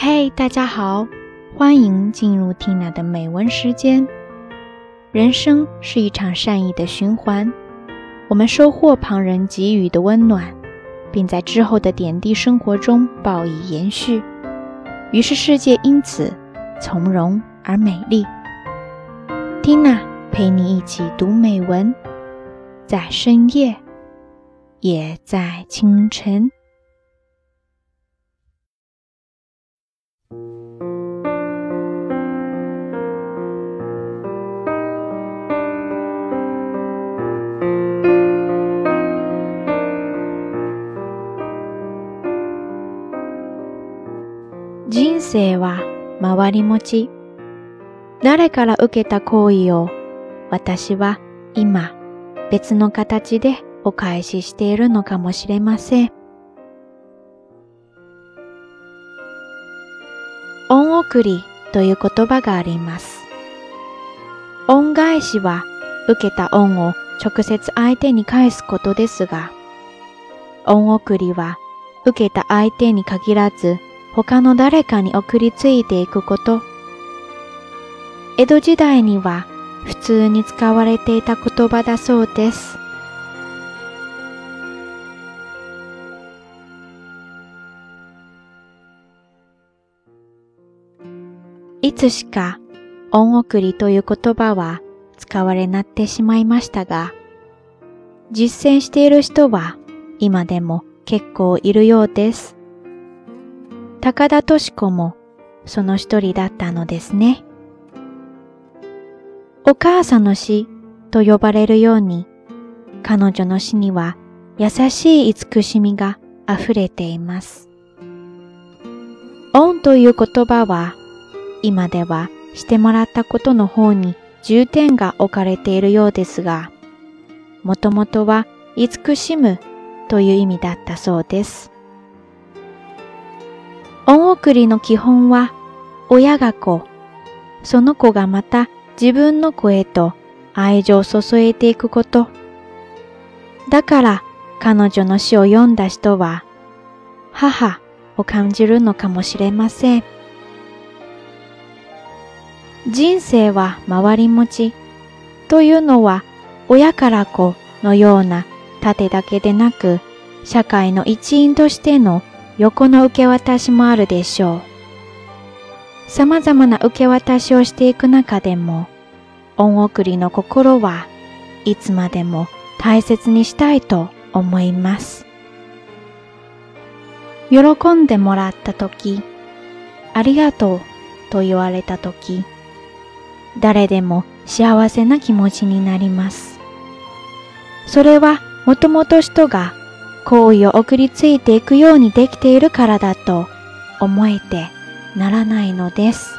嘿，大家好，欢迎进入 Tina 的美文时间。人生是一场善意的循环，我们收获旁人给予的温暖，并在之后的点滴生活中报以延续，于是世界因此从容而美丽。Tina 陪你一起读美文，在深夜，也在清晨。人生は回り持ち。誰から受けた行為を私は今別の形でお返ししているのかもしれません。恩送りという言葉があります。恩返しは受けた恩を直接相手に返すことですが、恩送りは受けた相手に限らず他の誰かに送りついていくこと。江戸時代には普通に使われていた言葉だそうです。いつしか恩送りという言葉は使われなってしまいましたが、実践している人は今でも結構いるようです。高田敏子もその一人だったのですね。お母さんの死と呼ばれるように、彼女の死には優しい慈しみが溢れています。恩という言葉は、今ではしてもらったことの方に重点が置かれているようですが、もともとは慈しむという意味だったそうです。恩送りの基本は、親が子、その子がまた自分の子へと愛情を注いでいくこと。だから彼女の詩を読んだ人は、母を感じるのかもしれません。人生は回り持ちというのは親から子のような盾だけでなく、社会の一員としての横の受け渡しもあるでしょう。様々な受け渡しをしていく中でも、恩送りの心はいつまでも大切にしたいと思います。喜んでもらったとき、ありがとうと言われたとき、誰でも幸せな気持ちになります。それはもともと人が行為を送りついていくようにできているからだと思えてならないのです。